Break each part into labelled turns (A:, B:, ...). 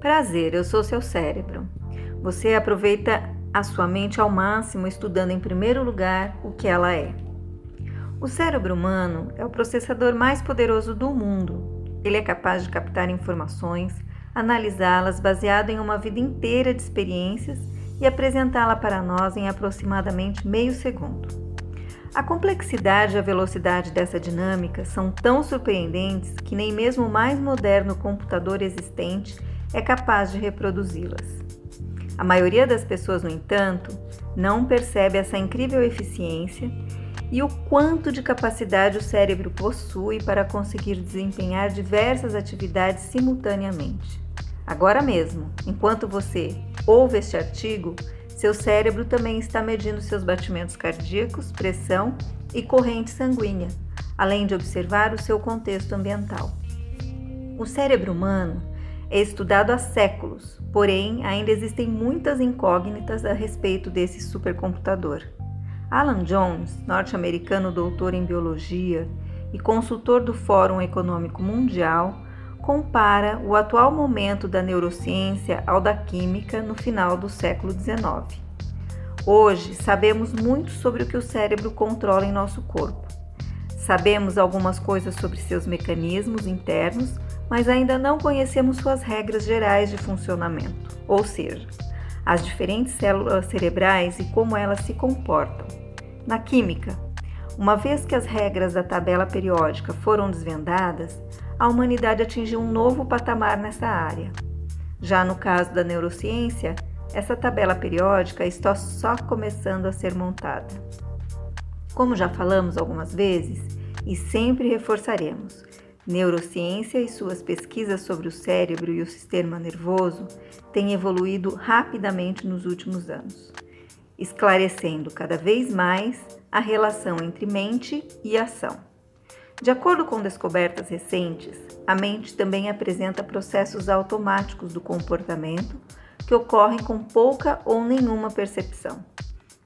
A: Prazer, eu sou seu cérebro. Você aproveita a sua mente ao máximo estudando em primeiro lugar o que ela é. O cérebro humano é o processador mais poderoso do mundo. Ele é capaz de captar informações, analisá-las baseado em uma vida inteira de experiências e apresentá-la para nós em aproximadamente meio segundo. A complexidade e a velocidade dessa dinâmica são tão surpreendentes que nem mesmo o mais moderno computador existente é capaz de reproduzi-las. A maioria das pessoas, no entanto, não percebe essa incrível eficiência e o quanto de capacidade o cérebro possui para conseguir desempenhar diversas atividades simultaneamente. Agora mesmo, enquanto você ouve este artigo, seu cérebro também está medindo seus batimentos cardíacos, pressão e corrente sanguínea, além de observar o seu contexto ambiental. O cérebro humano é estudado há séculos, porém ainda existem muitas incógnitas a respeito desse supercomputador. Alan Jones, norte-americano doutor em biologia e consultor do Fórum Econômico Mundial, compara o atual momento da neurociência ao da química no final do século XIX. Hoje sabemos muito sobre o que o cérebro controla em nosso corpo. Sabemos algumas coisas sobre seus mecanismos internos, mas ainda não conhecemos suas regras gerais de funcionamento, ou seja, as diferentes células cerebrais e como elas se comportam. Na química, uma vez que as regras da tabela periódica foram desvendadas, a humanidade atingiu um novo patamar nessa área. Já no caso da neurociência, essa tabela periódica está só começando a ser montada. Como já falamos algumas vezes e sempre reforçaremos, Neurociência e suas pesquisas sobre o cérebro e o sistema nervoso têm evoluído rapidamente nos últimos anos, esclarecendo cada vez mais a relação entre mente e ação. De acordo com descobertas recentes, a mente também apresenta processos automáticos do comportamento que ocorrem com pouca ou nenhuma percepção.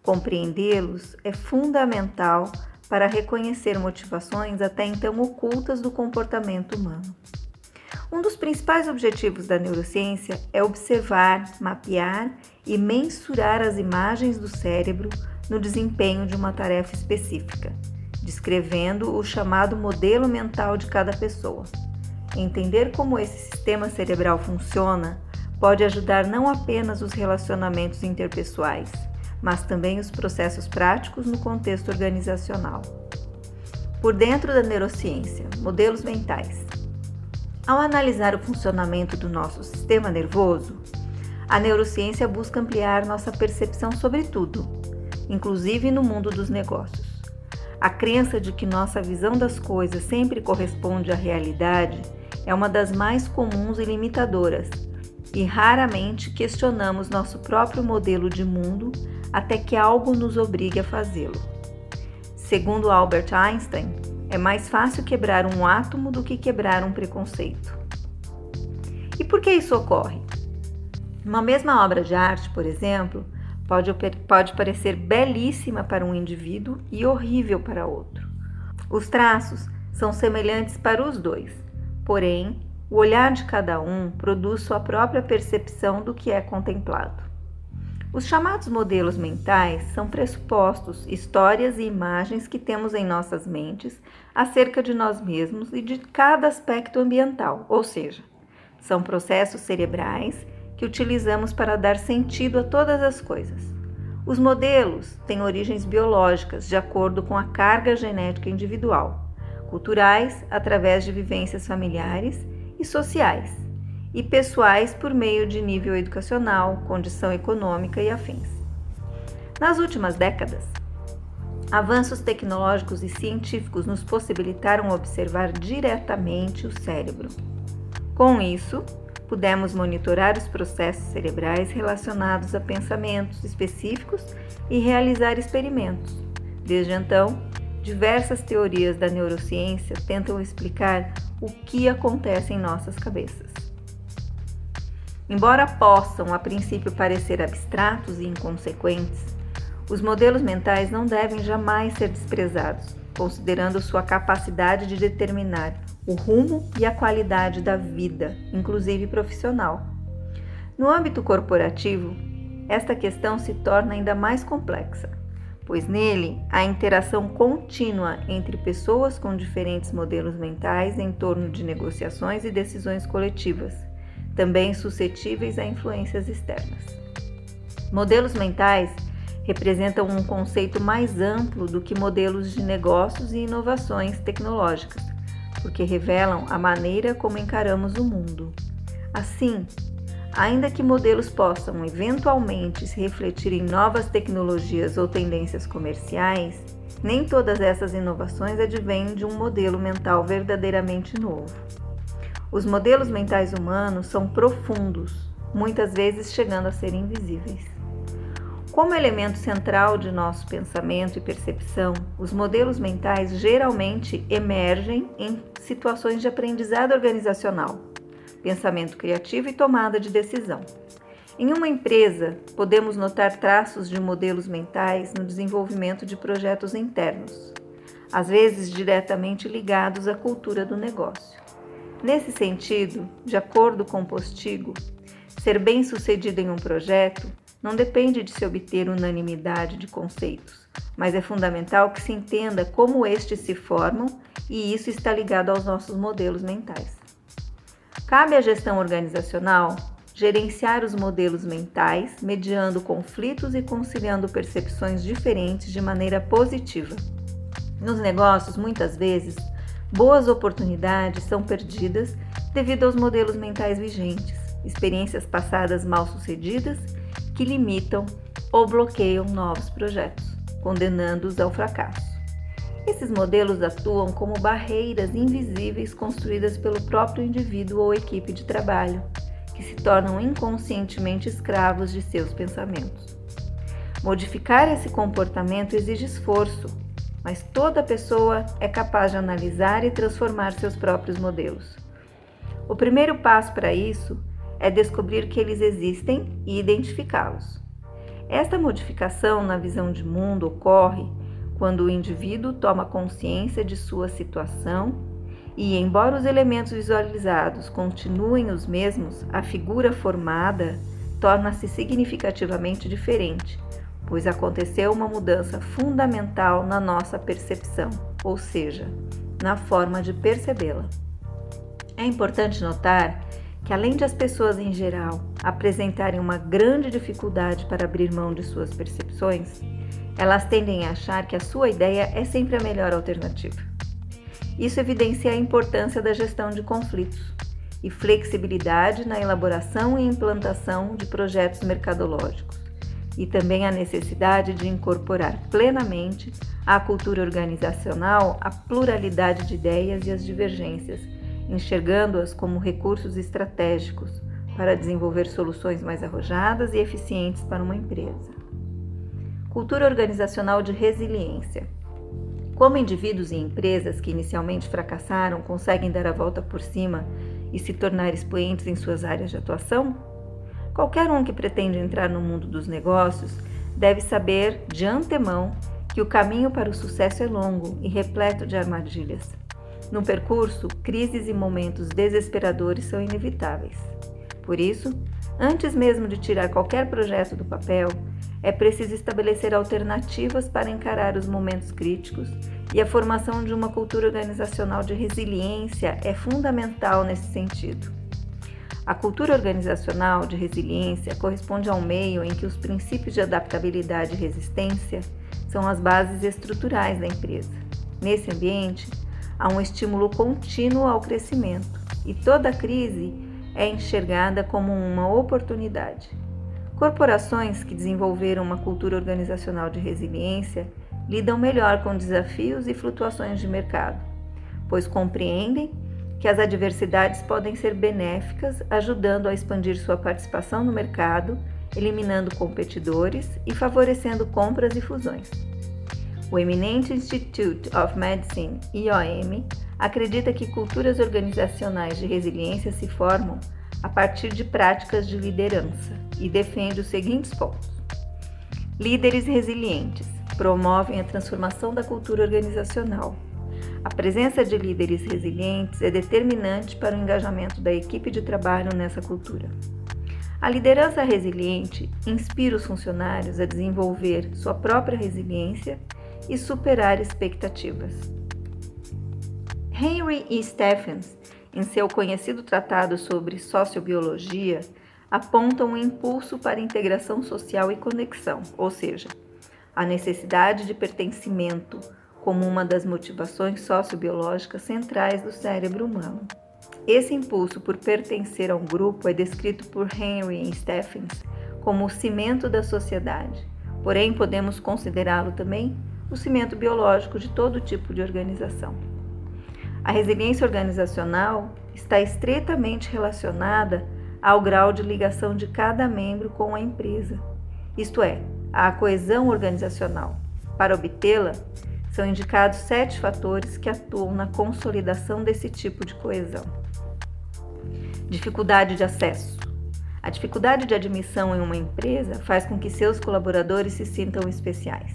A: Compreendê-los é fundamental para reconhecer motivações até então ocultas do comportamento humano. Um dos principais objetivos da neurociência é observar, mapear e mensurar as imagens do cérebro no desempenho de uma tarefa específica, descrevendo o chamado modelo mental de cada pessoa. Entender como esse sistema cerebral funciona pode ajudar não apenas os relacionamentos interpessoais, mas também os processos práticos no contexto organizacional. Por dentro da neurociência, modelos mentais. Ao analisar o funcionamento do nosso sistema nervoso, a neurociência busca ampliar nossa percepção sobre tudo, inclusive no mundo dos negócios. A crença de que nossa visão das coisas sempre corresponde à realidade é uma das mais comuns e limitadoras, e raramente questionamos nosso próprio modelo de mundo até que algo nos obrigue a fazê-lo. Segundo Albert Einstein, é mais fácil quebrar um átomo do que quebrar um preconceito. E por que isso ocorre? Uma mesma obra de arte, por exemplo, pode, pode parecer belíssima para um indivíduo e horrível para outro. Os traços são semelhantes para os dois, porém, o olhar de cada um produz sua própria percepção do que é contemplado. Os chamados modelos mentais são pressupostos, histórias e imagens que temos em nossas mentes acerca de nós mesmos e de cada aspecto ambiental, ou seja, são processos cerebrais que utilizamos para dar sentido a todas as coisas. Os modelos têm origens biológicas de acordo com a carga genética individual, culturais através de vivências familiares e sociais e pessoais por meio de nível educacional, condição econômica e afins. Nas últimas décadas, avanços tecnológicos e científicos nos possibilitaram observar diretamente o cérebro. Com isso, pudemos monitorar os processos cerebrais relacionados a pensamentos específicos e realizar experimentos. Desde então, diversas teorias da neurociência tentam explicar o que acontece em nossas cabeças. Embora possam a princípio parecer abstratos e inconsequentes, os modelos mentais não devem jamais ser desprezados, considerando sua capacidade de determinar o rumo e a qualidade da vida, inclusive profissional. No âmbito corporativo, esta questão se torna ainda mais complexa, pois nele há interação contínua entre pessoas com diferentes modelos mentais em torno de negociações e decisões coletivas, também suscetíveis a influências externas. Modelos mentais representam um conceito mais amplo do que modelos de negócios e inovações tecnológicas, porque revelam a maneira como encaramos o mundo. Assim, ainda que modelos possam eventualmente se refletir em novas tecnologias ou tendências comerciais, nem todas essas inovações advêm de um modelo mental verdadeiramente novo. Os modelos mentais humanos são profundos, muitas vezes chegando a ser invisíveis. Como elemento central de nosso pensamento e percepção, os modelos mentais geralmente emergem em situações de aprendizado organizacional, pensamento criativo e tomada de decisão. Em uma empresa, podemos notar traços de modelos mentais no desenvolvimento de projetos internos, às vezes diretamente ligados à cultura do negócio. Nesse sentido, de acordo com Postigo, ser bem-sucedido em um projeto não depende de se obter unanimidade de conceitos, mas é fundamental que se entenda como estes se formam e isso está ligado aos nossos modelos mentais. Cabe à gestão organizacional gerenciar os modelos mentais, mediando conflitos e conciliando percepções diferentes de maneira positiva. Nos negócios, muitas vezes, boas oportunidades são perdidas devido aos modelos mentais vigentes, experiências passadas mal sucedidas que limitam ou bloqueiam novos projetos, condenando-os ao fracasso. Esses modelos atuam como barreiras invisíveis construídas pelo próprio indivíduo ou equipe de trabalho, que se tornam inconscientemente escravos de seus pensamentos. Modificar esse comportamento exige esforço, mas toda pessoa é capaz de analisar e transformar seus próprios modelos. O primeiro passo para isso é descobrir que eles existem e identificá-los. Esta modificação na visão de mundo ocorre quando o indivíduo toma consciência de sua situação e, embora os elementos visualizados continuem os mesmos, a figura formada torna-se significativamente diferente, pois aconteceu uma mudança fundamental na nossa percepção, ou seja, na forma de percebê-la. É importante notar que, além de as pessoas em geral apresentarem uma grande dificuldade para abrir mão de suas percepções, elas tendem a achar que a sua ideia é sempre a melhor alternativa. Isso evidencia a importância da gestão de conflitos e flexibilidade na elaboração e implantação de projetos mercadológicos, e também a necessidade de incorporar plenamente à cultura organizacional a pluralidade de ideias e as divergências enxergando-as como recursos estratégicos para desenvolver soluções mais arrojadas e eficientes para uma empresa. Cultura organizacional de resiliência. Como indivíduos e empresas que inicialmente fracassaram conseguem dar a volta por cima e se tornar expoentes em suas áreas de atuação? Qualquer um que pretende entrar no mundo dos negócios deve saber de antemão que o caminho para o sucesso é longo e repleto de armadilhas. No percurso, crises e momentos desesperadores são inevitáveis. Por isso, antes mesmo de tirar qualquer projeto do papel, é preciso estabelecer alternativas para encarar os momentos críticos e a formação de uma cultura organizacional de resiliência é fundamental nesse sentido. A cultura organizacional de resiliência corresponde a um meio em que os princípios de adaptabilidade e resistência são as bases estruturais da empresa. Nesse ambiente, há um estímulo contínuo ao crescimento e toda crise é enxergada como uma oportunidade. Corporações que desenvolveram uma cultura organizacional de resiliência lidam melhor com desafios e flutuações de mercado, pois compreendem que as adversidades podem ser benéficas, ajudando a expandir sua participação no mercado, eliminando competidores e favorecendo compras e fusões. O eminente Institute of Medicine, IOM, acredita que culturas organizacionais de resiliência se formam a partir de práticas de liderança e defende os seguintes pontos: líderes resilientes. promovem a transformação da cultura organizacional. A presença de líderes resilientes é determinante para o engajamento da equipe de trabalho nessa cultura. A liderança resiliente inspira os funcionários a desenvolver sua própria resiliência e superar expectativas. Henry E. Stephens, em seu conhecido tratado sobre sociobiologia, aponta um impulso para integração social e conexão, ou seja, a necessidade de pertencimento como uma das motivações sociobiológicas centrais do cérebro humano. Esse impulso por pertencer a um grupo é descrito por Henry Stephens como o cimento da sociedade, porém podemos considerá-lo também o cimento biológico de todo tipo de organização. A resiliência organizacional está estreitamente relacionada ao grau de ligação de cada membro com a empresa, isto é, à coesão organizacional. Para obtê-la, são indicados sete fatores que atuam na consolidação desse tipo de coesão. Dificuldade de acesso. A dificuldade de admissão em uma empresa faz com que seus colaboradores se sintam especiais.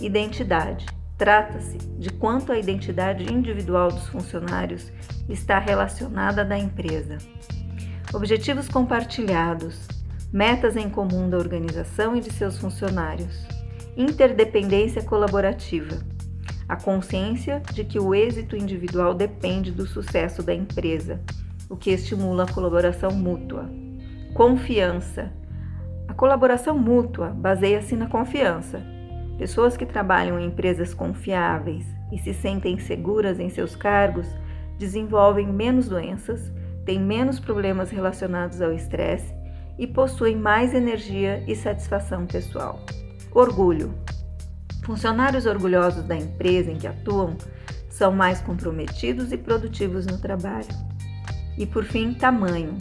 A: Identidade. Trata-se de quanto a identidade individual dos funcionários está relacionada à da empresa. Objetivos compartilhados. Metas em comum da organização e de seus funcionários. Interdependência colaborativa. A consciência de que o êxito individual depende do sucesso da empresa o que estimula a colaboração mútua. Confiança. A colaboração mútua baseia-se na confiança. Pessoas que trabalham em empresas confiáveis e se sentem seguras em seus cargos desenvolvem menos doenças, têm menos problemas relacionados ao estresse e possuem mais energia e satisfação pessoal. Orgulho. Funcionários orgulhosos da empresa em que atuam são mais comprometidos e produtivos no trabalho. E por fim, tamanho.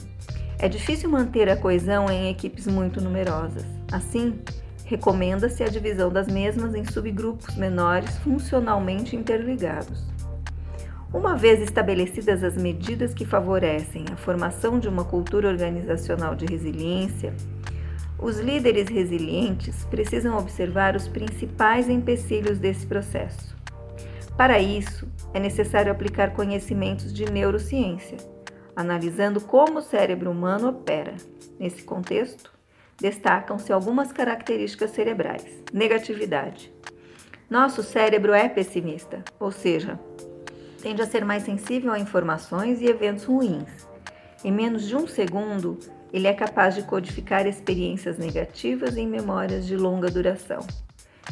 A: É difícil manter a coesão em equipes muito numerosas. Assim, recomenda-se a divisão das mesmas em subgrupos menores funcionalmente interligados. Uma vez estabelecidas as medidas que favorecem a formação de uma cultura organizacional de resiliência, os líderes resilientes precisam observar os principais empecilhos desse processo. Para isso, é necessário aplicar conhecimentos de neurociência analisando como o cérebro humano opera. Nesse contexto, destacam-se algumas características cerebrais. Negatividade. Nosso cérebro é pessimista, ou seja, tende a ser mais sensível a informações e eventos ruins. Em menos de um segundo, ele é capaz de codificar experiências negativas em memórias de longa duração,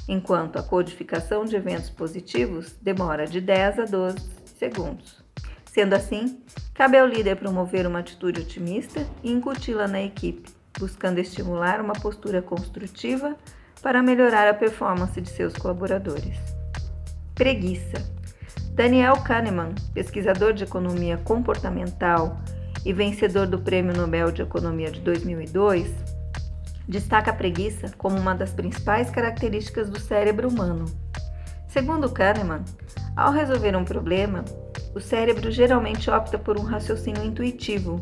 A: enquanto a codificação de eventos positivos demora de 10 a 12 segundos. Sendo assim, cabe ao líder promover uma atitude otimista e incuti-la na equipe, buscando estimular uma postura construtiva para melhorar a performance de seus colaboradores. Preguiça. Daniel Kahneman, pesquisador de economia comportamental e vencedor do Prêmio Nobel de Economia de 2002, destaca a preguiça como uma das principais características do cérebro humano. Segundo Kahneman, ao resolver um problema, o cérebro geralmente opta por um raciocínio intuitivo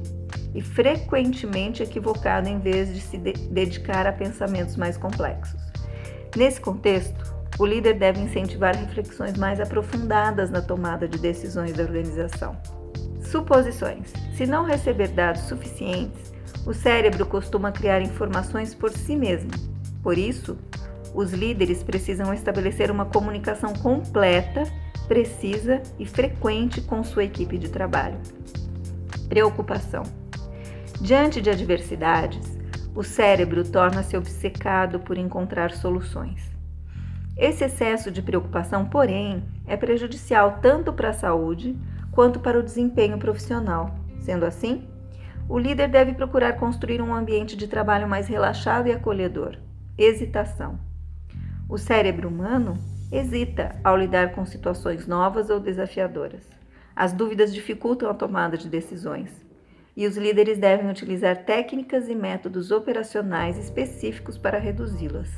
A: e frequentemente equivocado em vez de se de dedicar a pensamentos mais complexos. Nesse contexto, o líder deve incentivar reflexões mais aprofundadas na tomada de decisões da organização. Suposições: se não receber dados suficientes, o cérebro costuma criar informações por si mesmo. Por isso, os líderes precisam estabelecer uma comunicação completa precisa e frequente com sua equipe de trabalho. Preocupação. Diante de adversidades, o cérebro torna-se obcecado por encontrar soluções. Esse excesso de preocupação, porém, é prejudicial tanto para a saúde quanto para o desempenho profissional. Sendo assim, o líder deve procurar construir um ambiente de trabalho mais relaxado e acolhedor. Hesitação. O cérebro humano hesita ao lidar com situações novas ou desafiadoras. As dúvidas dificultam a tomada de decisões e os líderes devem utilizar técnicas e métodos operacionais específicos para reduzi-las.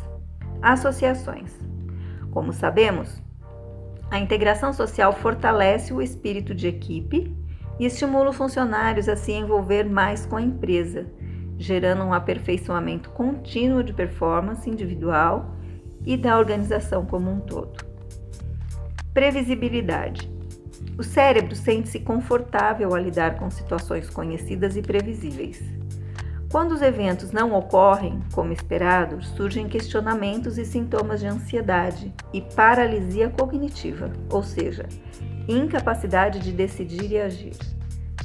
A: Associações. Como sabemos, a integração social fortalece o espírito de equipe e estimula os funcionários a se envolver mais com a empresa, gerando um aperfeiçoamento contínuo de performance individual e da organização como um todo. Previsibilidade. O cérebro sente-se confortável a lidar com situações conhecidas e previsíveis. Quando os eventos não ocorrem como esperado, surgem questionamentos e sintomas de ansiedade e paralisia cognitiva, ou seja, incapacidade de decidir e agir.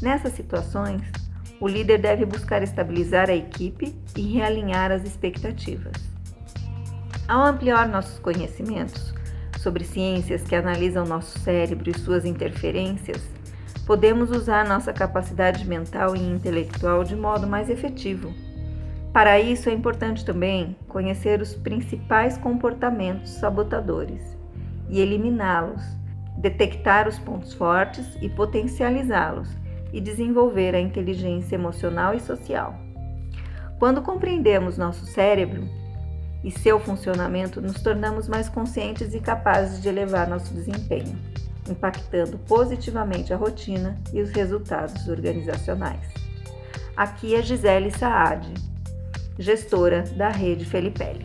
A: Nessas situações, o líder deve buscar estabilizar a equipe e realinhar as expectativas. Ao ampliar nossos conhecimentos sobre ciências que analisam nosso cérebro e suas interferências, podemos usar nossa capacidade mental e intelectual de modo mais efetivo. Para isso, é importante também conhecer os principais comportamentos sabotadores e eliminá-los, detectar os pontos fortes e potencializá-los, e desenvolver a inteligência emocional e social. Quando compreendemos nosso cérebro e seu funcionamento, nos tornamos mais conscientes e capazes de elevar nosso desempenho impactando positivamente a rotina e os resultados organizacionais. Aqui é Gisele Saad, gestora da Rede Felipelli.